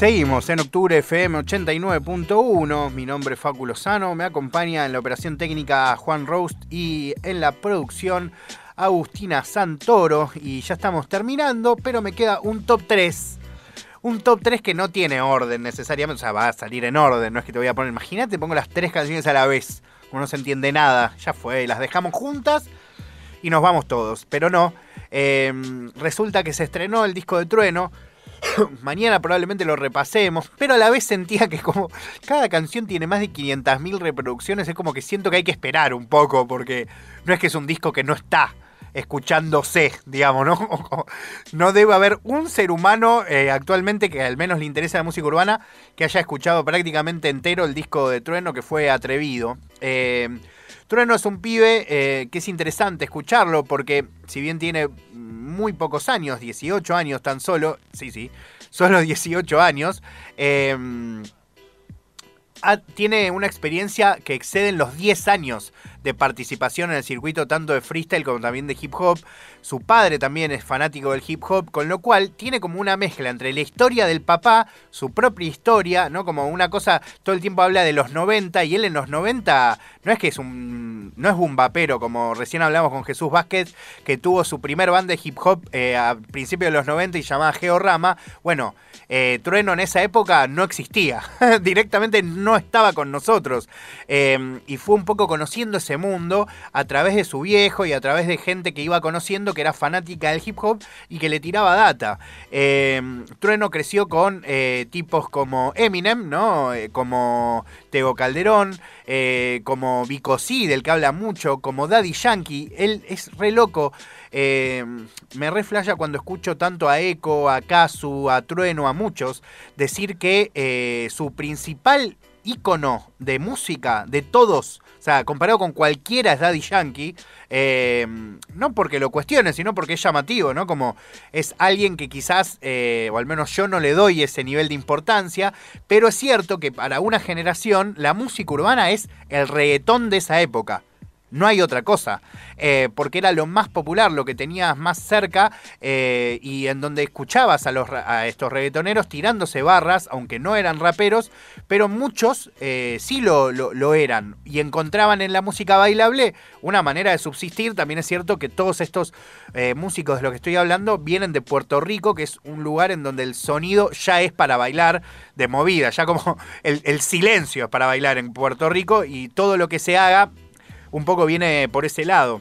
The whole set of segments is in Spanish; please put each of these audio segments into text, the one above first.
Seguimos en octubre FM 89.1. Mi nombre es Facu Lozano. Me acompaña en la operación técnica Juan Roast y en la producción Agustina Santoro. Y ya estamos terminando, pero me queda un top 3. Un top 3 que no tiene orden necesariamente. O sea, va a salir en orden. No es que te voy a poner. Imagínate, pongo las tres canciones a la vez. Como no se entiende nada. Ya fue. Las dejamos juntas y nos vamos todos. Pero no. Eh, resulta que se estrenó el disco de Trueno mañana probablemente lo repasemos, pero a la vez sentía que como cada canción tiene más de 500.000 reproducciones, es como que siento que hay que esperar un poco, porque no es que es un disco que no está escuchándose, digamos, ¿no? No debe haber un ser humano eh, actualmente que al menos le interesa la música urbana que haya escuchado prácticamente entero el disco de Trueno que fue atrevido. Eh, Trueno es un pibe eh, que es interesante escucharlo porque si bien tiene muy pocos años, 18 años tan solo, sí, sí, solo 18 años, em, tiene una experiencia que excede en los 10 años de participación en el circuito tanto de freestyle como también de hip hop. Su padre también es fanático del hip hop, con lo cual tiene como una mezcla entre la historia del papá, su propia historia, ¿no? Como una cosa, todo el tiempo habla de los 90 y él en los 90 no es que es un no es un vapero como recién hablamos con Jesús Vázquez que tuvo su primer banda de hip hop eh, a principios de los 90 y llamada Georama. Bueno, eh, Trueno en esa época no existía, directamente no estaba con nosotros eh, y fue un poco conociendo ese mundo a través de su viejo y a través de gente que iba conociendo que era fanática del hip hop y que le tiraba data. Eh, Trueno creció con eh, tipos como Eminem, ¿no? Eh, como Tego Calderón, como Vico C, del que habla mucho, como Daddy Yankee. Él es re loco. me reflaya cuando escucho tanto a Echo, a Kazu, a Trueno, a muchos, decir que su principal ícono de música de todos o sea, comparado con cualquiera es Daddy Yankee, eh, no porque lo cuestione, sino porque es llamativo, ¿no? Como es alguien que quizás, eh, o al menos yo no le doy ese nivel de importancia, pero es cierto que para una generación la música urbana es el reggaetón de esa época. No hay otra cosa. Eh, porque era lo más popular, lo que tenías más cerca eh, y en donde escuchabas a, los, estos reggaetoneros tirándose barras, aunque no eran raperos, pero muchos eh, sí lo, lo, eran y encontraban en la música bailable una manera de subsistir. También es cierto que todos estos músicos de los que estoy hablando vienen de Puerto Rico, que es un lugar en donde el sonido ya es para bailar de movida, ya como el, el silencio es para bailar en Puerto Rico y todo lo que se haga un poco viene por ese lado.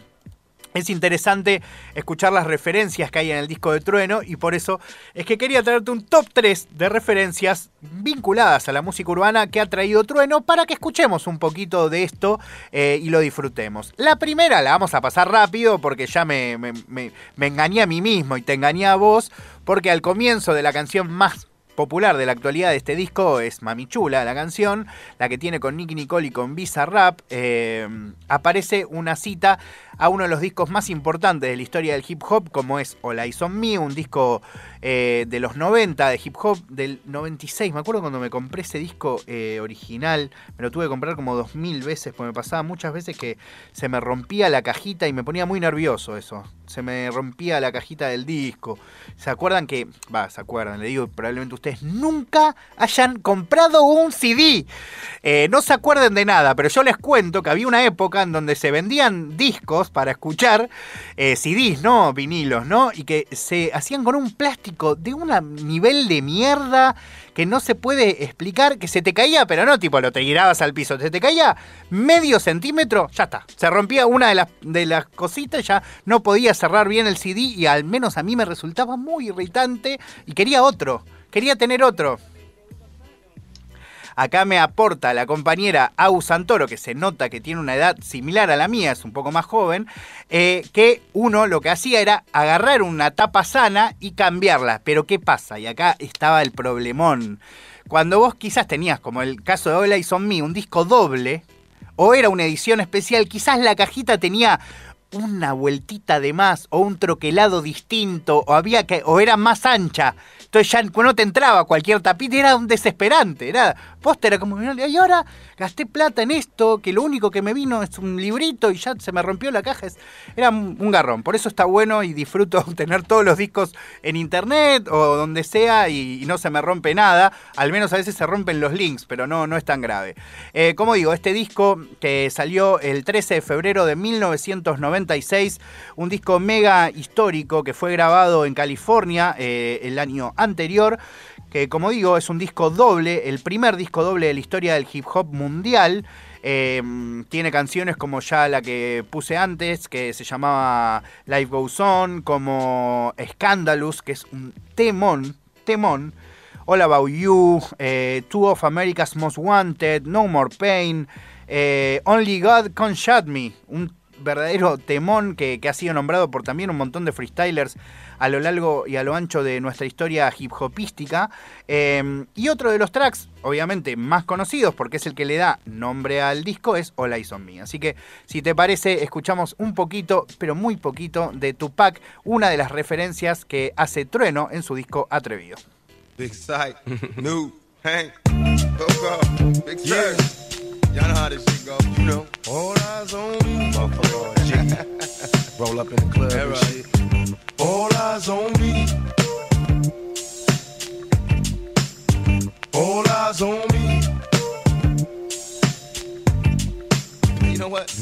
Es interesante escuchar las referencias que hay en el disco de Trueno y por eso es que quería traerte un top 3 de referencias vinculadas a la música urbana que ha traído Trueno para que escuchemos un poquito de esto eh, y lo disfrutemos. La primera la vamos a pasar rápido porque ya me, me engañé a mí mismo y te engañé a vos porque al comienzo de la canción más popular de la actualidad de este disco es Mami Chula, la canción, la que tiene con Nicky Nicole y con Visa Rap. Eh, aparece una cita a uno de los discos más importantes de la historia del hip hop, como es All Eyes on Me, un disco eh, de los 90 de hip hop, del 96. Me acuerdo cuando me compré ese disco eh, original, me lo tuve que comprar como dos mil veces, porque me pasaba muchas veces que se me rompía la cajita y me ponía muy nervioso eso. Se me rompía la cajita del disco. ¿Se acuerdan que, va, se acuerdan, le digo, probablemente ustedes nunca hayan comprado un CD? Eh, no se acuerden de nada, pero yo les cuento que había una época en donde se vendían discos para escuchar, eh, CDs, ¿no? Vinilos, ¿no? Y que se hacían con un plástico de un nivel de mierda que no se puede explicar, que se te caía, pero no tipo lo te tirabas al piso, se te caía medio centímetro, ya está. Se rompía una de las, de las cositas, ya no podía cerrar bien el CD y al menos a mí me resultaba muy irritante y quería otro, quería tener otro. Acá me aporta la compañera Au Santoro, que se nota que tiene una edad similar a la mía, es un poco más joven, eh, que uno lo que hacía era agarrar una tapa sana y cambiarla. Pero ¿qué pasa? Y acá estaba el problemón. Cuando vos quizás tenías, como el caso de Hola y Son Me, un disco doble, o era una edición especial, quizás la cajita tenía una vueltita de más o un troquelado distinto o había que o era más ancha. Entonces ya no te entraba cualquier tapita, era un desesperante, era Posta era como, y ahora gasté plata en esto, que lo único que me vino es un librito y ya se me rompió la caja. Era un garrón. Por eso está bueno y disfruto tener todos los discos en internet o donde sea y, no se me rompe nada. Al menos a veces se rompen los links, pero no, no es tan grave. Eh, como digo, este disco que salió el 13 de febrero de 1996, un disco mega histórico que fue grabado en California eh, el año anterior que como digo es un disco doble, el primer disco doble de la historia del hip hop mundial. Eh, tiene canciones como ya la que puse antes, que se llamaba Life Goes On, como Scandalous, que es un temón, temón. All About You, eh, Two of America's Most Wanted, No More Pain, eh, Only God Can Shut Me, un verdadero temón que, ha sido nombrado por también un montón de freestylers a lo largo y a lo ancho de nuestra historia hip hopística. Em, y otro de los tracks, obviamente más conocidos, porque es el que le da nombre al disco, es All Eyes on Me. Así que, si te parece, escuchamos un poquito, pero muy poquito, de Tupac, una de las referencias que hace Trueno en su disco Atrevido. Big sight, new, Hank, big Y'all know how this shit go. You know. All eyes on me. Motherfucker Roll up in the club and shit. All eyes on me. All eyes on me. You know what?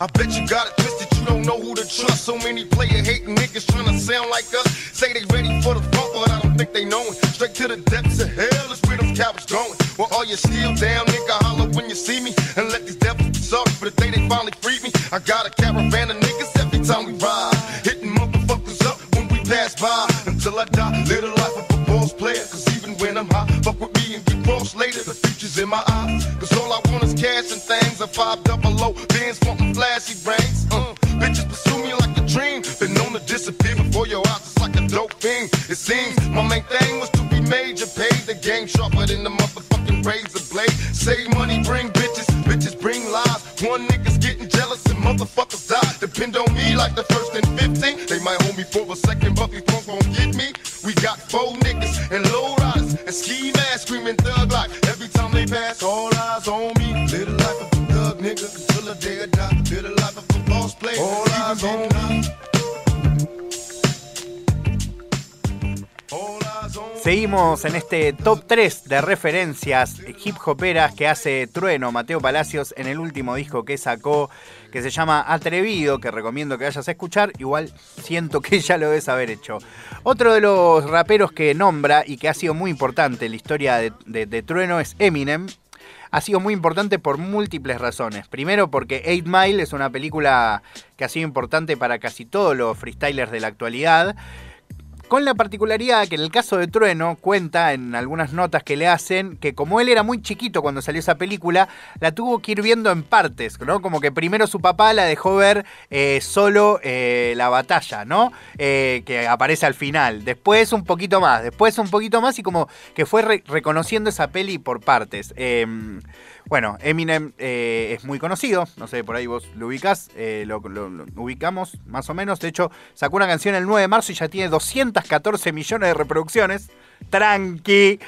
I bet you got it twisted, you don't know who to trust. So many player hating niggas trying to sound like us. Say they ready for the they knowin'. Straight to the depths of hell is where them cowards going. Well, all you still down, nigga, holler when you see me. And let these devils be sorry for the day they finally freed me. I got a caravan of niggas every time we ride. Hitting motherfuckers up when we pass by. Until I die, live the life of a boss player. Cause even when I'm high, fuck with me and get cross later. The future's in my eyes. Cause all I want is cash and things. A five double low, bands wanting flashy rings. My main thing was to be major, paid the game sharper than the motherfucking razor blade. Save money, bring bitches, bitches bring lies. One nigga's getting jealous and motherfuckers die. Depend on me like the first and 15. They might hold me for a second, but before gon' get me. We got four niggas and low riders and ski masks screaming thug like every time they pass. All eyes on me, little life of a thug nigga until the day I die. Little life of a boss player, all eyes on me. Seguimos en este top 3 de referencias hip hoperas que hace Trueno, Mateo Palacios, en el último disco que sacó, que se llama Atrevido, que recomiendo que vayas a escuchar. Igual siento que ya lo debes haber hecho. Otro de los raperos que nombra y que ha sido muy importante en la historia de, Trueno es Eminem. Ha sido muy importante por múltiples razones. Primero porque 8 Mile es una película que ha sido importante para casi todos los freestylers de la actualidad. Con la particularidad que en el caso de Trueno cuenta en algunas notas que le hacen que como él era muy chiquito cuando salió esa película, la tuvo que ir viendo en partes, ¿no? Como que primero su papá la dejó ver eh, solo eh, la batalla, ¿no? Eh, que aparece al final. Después un poquito más, después un poquito más y como que fue reconociendo esa peli por partes. Em, bueno, Eminem es muy conocido, no sé, por ahí vos lo ubicás, eh, lo, ubicamos más o menos. De hecho, sacó una canción el 9 de marzo y ya tiene 214 millones de reproducciones. Tranqui,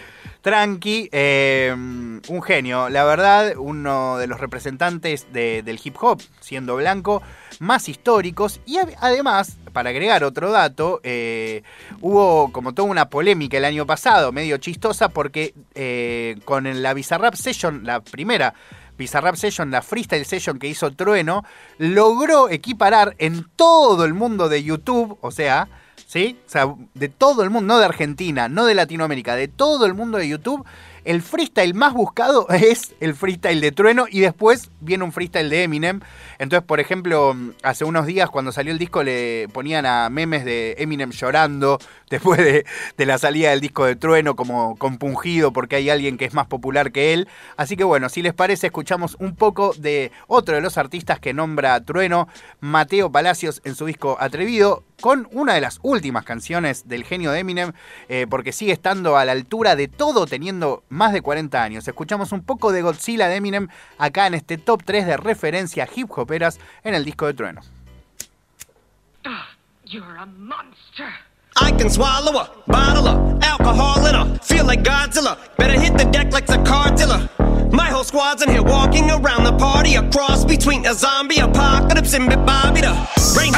tranqui, eh, un genio. La verdad, uno de los representantes del hip hop, siendo blanco, más históricos. Y además, para agregar otro dato, eh, hubo como toda una polémica el año pasado, medio chistosa, porque eh, con la Bizarrap Session, la primera Bizarrap Session, la Freestyle Session que hizo Trueno, logró equiparar en todo el mundo de YouTube, o sea, ¿sí? O sea, de todo el mundo, no de Argentina, no de Latinoamérica, de todo el mundo de YouTube, el freestyle más buscado es el freestyle de Trueno y después viene un freestyle de Eminem. Entonces, por ejemplo, hace unos días cuando salió el disco le ponían a memes de Eminem llorando después de, la salida del disco de Trueno como compungido porque hay alguien que es más popular que él. Así que bueno, si les parece, escuchamos un poco de otro de los artistas que nombra Trueno, Mateo Palacios, en su disco Atrevido, con una de las últimas canciones del genio de Eminem, eh, porque sigue estando a la altura de todo teniendo más de 40 años. Escuchamos un poco de Godzilla de Eminem acá en este top 3 de referencia hip hoperas en el disco de Trueno. Ah, you're a monster. I can swallow a bottle of alcohol in a feel like Godzilla. Better hit the deck like a car dealer. My whole squad's in here walking around the party, a cross between a zombie apocalypse and Bobby the Rain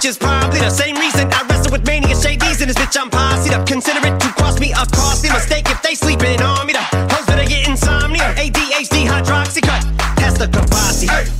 which is probably the same reason I wrestle with mania shades in this bitch. I'm posse up. Consider it to cost me a costly mistake if they sleeping on me. The hoes better get insomnia, ADHD, hydroxy cut. That's the capacity. Hey.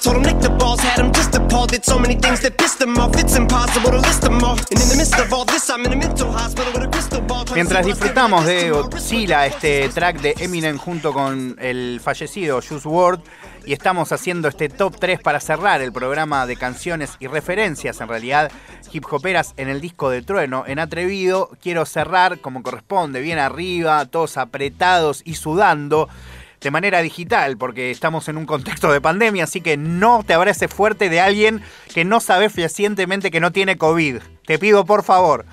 Told him Nick the balls had him just appalled. Did so many things that pissed him off. It's impossible to list them all. And in the midst of all this, I'm in a mental hospital with a crystal ball. Mientras disfrutamos de Godzilla, este track de Eminem junto con el fallecido Juice WRLD, y estamos haciendo este top 3 para cerrar el programa de canciones y referencias, en realidad, hip hoperas en el disco de Trueno. En Atrevido, quiero cerrar como corresponde, bien arriba, todos apretados y sudando de manera digital, porque estamos en un contexto de pandemia, así que no te abraces fuerte de alguien que no sabe fehacientemente que no tiene COVID. Te pido por favor.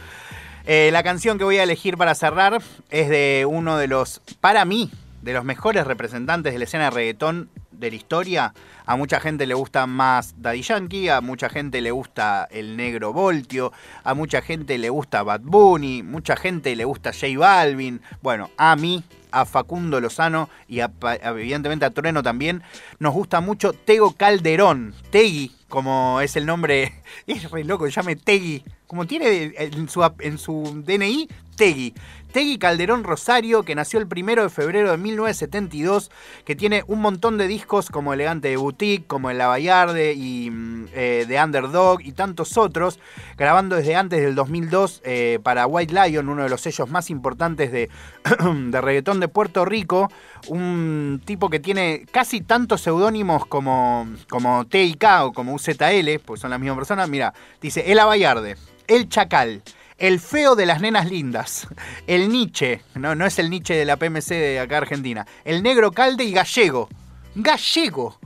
Eh, la canción que voy a elegir para cerrar es de uno de los, para mí, de los mejores representantes de la escena de reggaetón de la historia. A mucha gente le gusta más Daddy Yankee, a mucha gente le gusta el negro Voltio, a mucha gente le gusta Bad Bunny, mucha gente le gusta J Balvin. Bueno, a mí a Facundo Lozano y evidentemente a Trueno también. Nos gusta mucho Tego Calderón, Tegui, como es el nombre, es re loco, llame Tegui, como tiene en su, en su DNI, Tegui. Tegui Calderón Rosario, que nació el primero de febrero de 1972, que tiene un montón de discos como Elegante de Boutique, como El Lavallarde y mm, eh, The Underdog y tantos otros, grabando desde antes del 2002 eh, para White Lion, uno de los sellos más importantes de, de reggaetón de Puerto Rico, un tipo que tiene casi tantos seudónimos como, como TIK o como UZL, pues son las mismas personas. Mira, dice El Abayarde, El Chacal. El feo de las nenas lindas. El Nietzsche. No, no es el Nietzsche de la PMC de acá Argentina. El negro calde y gallego. Gallego.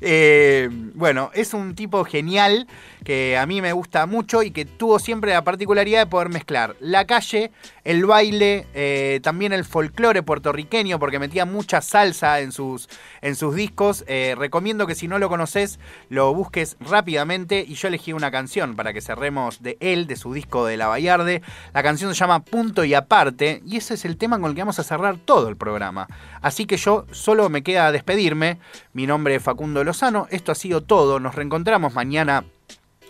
Eh, bueno, es un tipo genial que a mí me gusta mucho y que tuvo siempre la particularidad de poder mezclar la calle, el baile, eh, también el folclore puertorriqueño, porque metía mucha salsa en sus, en sus discos. Eh, recomiendo que si no lo conoces, lo busques rápidamente. Y yo elegí una canción para que cerremos de él, de su disco de La Vallarde. La canción se llama Punto y Aparte, y ese es el tema con el que vamos a cerrar todo el programa. Así que yo solo me queda despedirme. Mi nombre es Facundo Lozano. Esto ha sido todo. Nos reencontramos mañana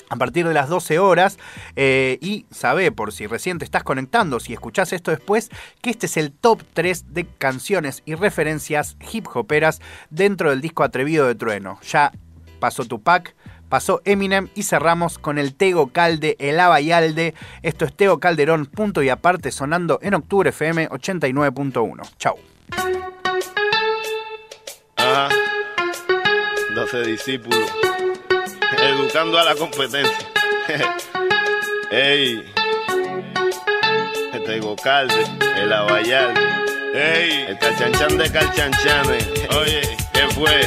a partir de las 12 horas. Eh, y sabe, por si recién te estás conectando, si escuchás esto después, que este es el top 3 de canciones y referencias hip hoperas dentro del disco Atrevido de Trueno. Ya pasó Tupac. Pasó Eminem y cerramos con el Tego Calde, el Abayalde. Esto es Tego Calderón, punto y aparte, sonando en Octubre FM 89.1. Chau. Ajá. 12 discípulos educando a la competencia. Ey, este Gocalde, el Abayal, ey, el Calchanchan de Calchanchanes. Oye, ¿qué fue?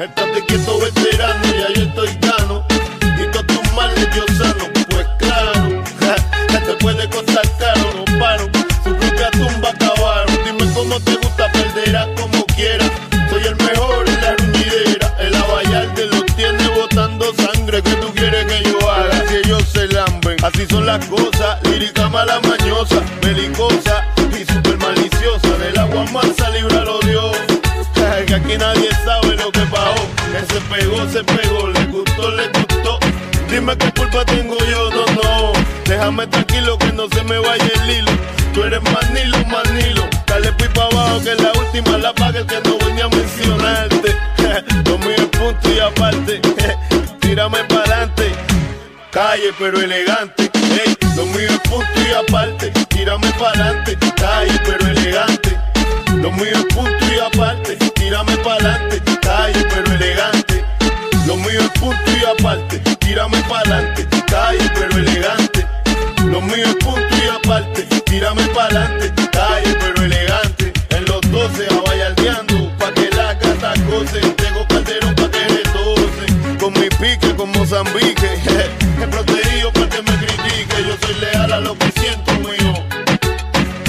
Estate quieto, veterano, ya yo estoy gano. Y todos tus males yo sano, las cosas. Lírica mala mañosa, belicosa y super maliciosa. Del agua mansa, líbralo Dios. Que aquí nadie sabe lo que pasó. Que se pegó, se pegó, le gustó, le gustó. Dime qué culpa tengo yo, no, no. Déjame tranquilo que no se me vaya el hilo. Tú eres manilo, manilo. Dale pipa abajo que la última la paga que no voy a mencionarte. Lo mío es punto y aparte. Tírame para adelante. Calle pero elegante. Lo mío es punto y aparte. Tírame para adelante. Calle pero elegante. Lo mío es punto y aparte. Tírame para adelante. Calle pero elegante. aparte, tírame pa'lante, calle pero elegante. Lo mío es punto y aparte, tírame pa'lante,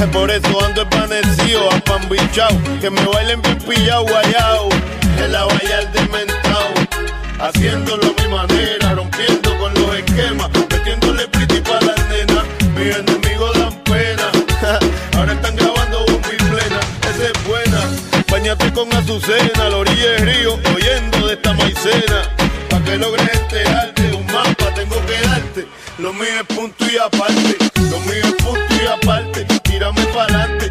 Por eso ando espanecido, apambichao, que me bailen bien pillao, guayao, en la bayal dementao, haciéndolo a mi manera, rompiendo con los esquemas, metiéndole pretty pa' las nenas, mis enemigos dan pena, ahora están grabando bomba y plena, esa es buena, bañate con Azucena, la orilla del río, oyendo de esta maicena, pa' que logres este arte, un mapa tengo que darte, lo mío es punto y aparte, lo mío es punto y aparte, pa'lante,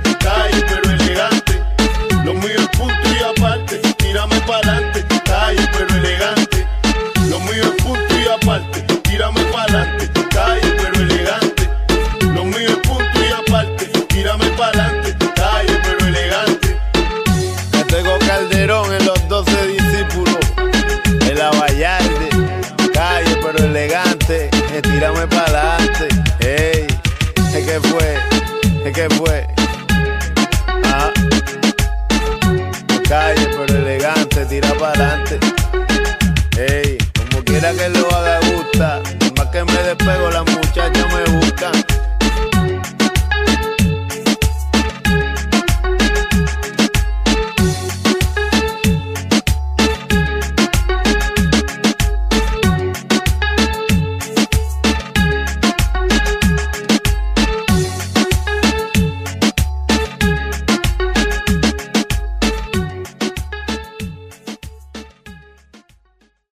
Ey, como quiera que lo haga, gusta. Más que me despego, las muchachas me buscan.